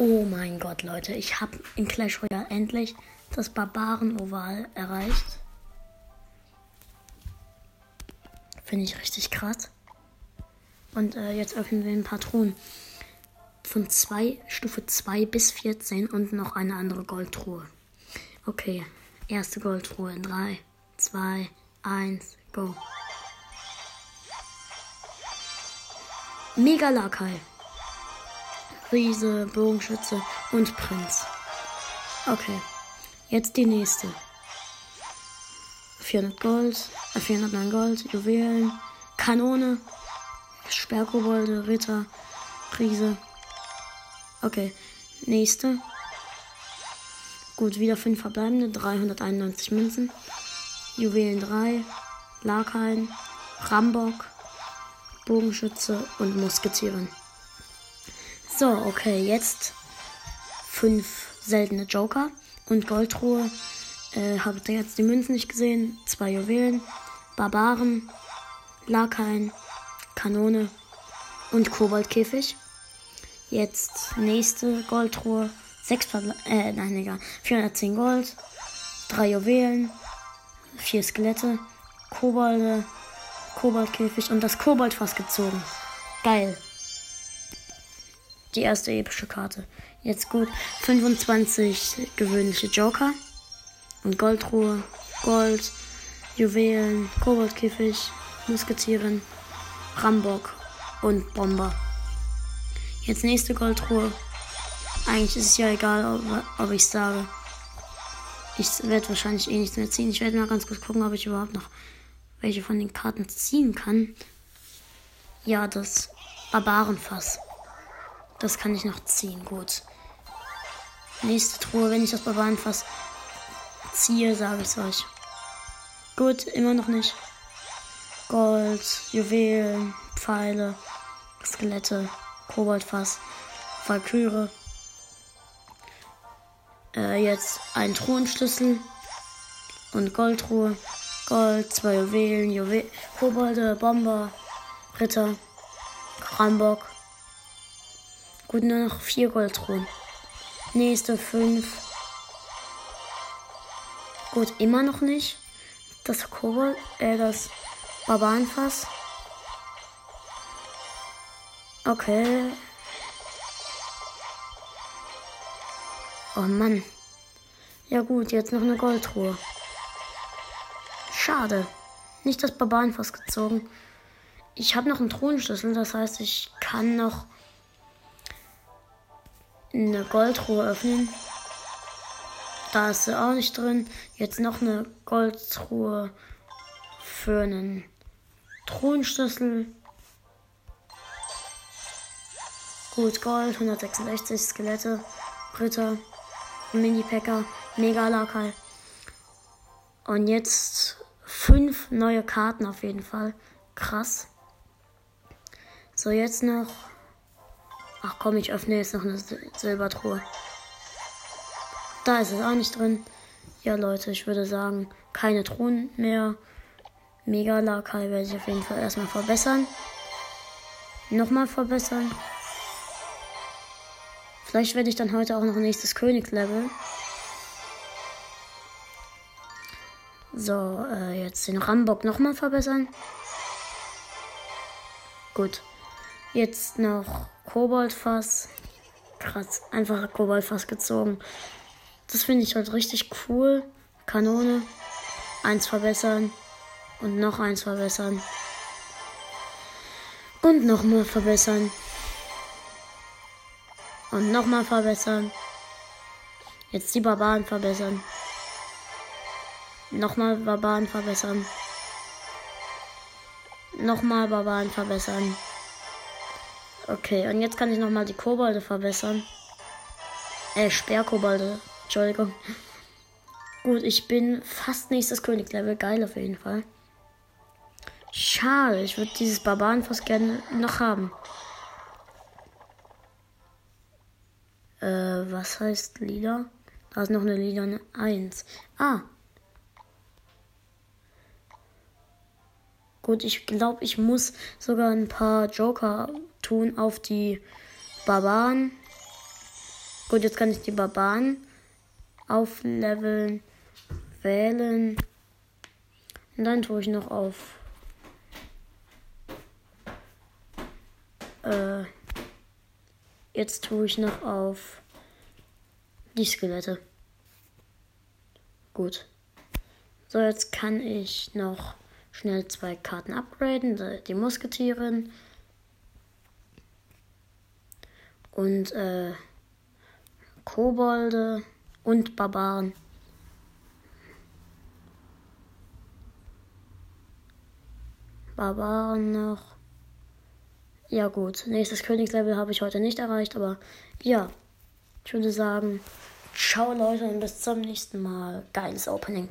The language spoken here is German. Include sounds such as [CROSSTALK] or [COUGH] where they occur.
Oh mein Gott, Leute, ich habe in Clash Royale endlich das Barbaren-Oval erreicht. Finde ich richtig krass. Und äh, jetzt öffnen wir ein paar Truhen. Von zwei, Stufe 2 bis 14 und noch eine andere Goldtruhe. Okay, erste Goldtruhe in 3, 2, 1, go. Mega Lakai. Riese, Bogenschütze und Prinz. Okay, jetzt die nächste. 400 Gold, äh 409 Gold, Juwelen, Kanone, Sperrkobolde, Ritter, Riese. Okay, nächste. Gut, wieder 5 verbleibende, 391 Münzen. Juwelen 3, Lakaien, Rambock, Bogenschütze und Musketieren. So, okay, jetzt 5 seltene Joker und Goldruhe. Äh, habt ihr jetzt die Münzen nicht gesehen? Zwei Juwelen, Barbaren, Lakaien, Kanone und Koboldkäfig. Jetzt nächste Goldruhe. 6 Verble äh, nein, egal. 410 Gold, 3 Juwelen, 4 Skelette, Kobolde, Koboldkäfig und das Koboldfass gezogen. Geil. Die erste epische Karte. Jetzt gut. 25 gewöhnliche Joker. Und Goldruhe, Gold, Juwelen, Koboldkäfig, Musketieren, Rambock und Bomber. Jetzt nächste Goldruhe. Eigentlich ist es ja egal, ob, ob ich sage. Ich werde wahrscheinlich eh nichts mehr ziehen. Ich werde mal ganz kurz gucken, ob ich überhaupt noch welche von den Karten ziehen kann. Ja, das Barbarenfass. Das kann ich noch ziehen. Gut. Nächste Truhe, wenn ich das Barbarenfass ziehe, sage ich es euch. Gut, immer noch nicht. Gold, Juwelen, Pfeile, Skelette, Koboldfass, Valkyrie. Äh, jetzt ein Thronschlüssel und Goldruhe. Gold, zwei Juwelen, Juwel Kobolde, Bomber, Ritter, Rambock. Gut, nur noch vier Goldruhen. Nächste fünf. Gut, immer noch nicht. Das Kobold, äh, das Barbarenfass. Okay. Oh Mann. Ja gut, jetzt noch eine Goldruhe. Schade. Nicht das Barbarenfass gezogen. Ich habe noch einen Thronschlüssel, das heißt, ich kann noch eine Goldruhe öffnen. Da ist sie auch nicht drin. Jetzt noch eine Goldruhe für einen Thronschlüssel. Gut, Gold, 166 Skelette, Ritter, Mini-Packer, Mega-Lakai. Und jetzt fünf neue Karten auf jeden Fall. Krass. So, jetzt noch. Ach komm, ich öffne jetzt noch eine Silbertruhe. Da ist es auch nicht drin. Ja, Leute, ich würde sagen, keine Truhen mehr. Mega Lakai werde ich auf jeden Fall erstmal verbessern. Nochmal verbessern. Vielleicht werde ich dann heute auch noch nächstes Königslevel. So, äh, jetzt den Rambock nochmal verbessern. Gut. Jetzt noch Koboldfass. Krass, einfach Koboldfass gezogen. Das finde ich halt richtig cool. Kanone. Eins verbessern. Und noch eins verbessern. Und nochmal verbessern. Und nochmal verbessern. Jetzt die Barbaren verbessern. Nochmal Barbaren verbessern. Nochmal Barbaren verbessern. Okay, und jetzt kann ich nochmal die Kobolde verbessern. Äh, Sperrkobolde. Entschuldigung. [LAUGHS] Gut, ich bin fast nächstes Königslevel. Geil auf jeden Fall. Schade, ich würde dieses Barbarenfass gerne noch haben. Äh, was heißt lila? Da ist noch eine lila 1. Ah. Gut, ich glaube, ich muss sogar ein paar Joker tun auf die Barbaren. Gut, jetzt kann ich die Barbaren aufleveln, wählen. Und dann tue ich noch auf äh, jetzt tue ich noch auf die Skelette. Gut. So, jetzt kann ich noch schnell zwei Karten upgraden. Die Musketierin. Und äh, Kobolde und Barbaren. Barbaren noch. Ja gut, nächstes Königslevel habe ich heute nicht erreicht, aber ja, ich würde sagen, ciao Leute und bis zum nächsten Mal. Geiles Opening.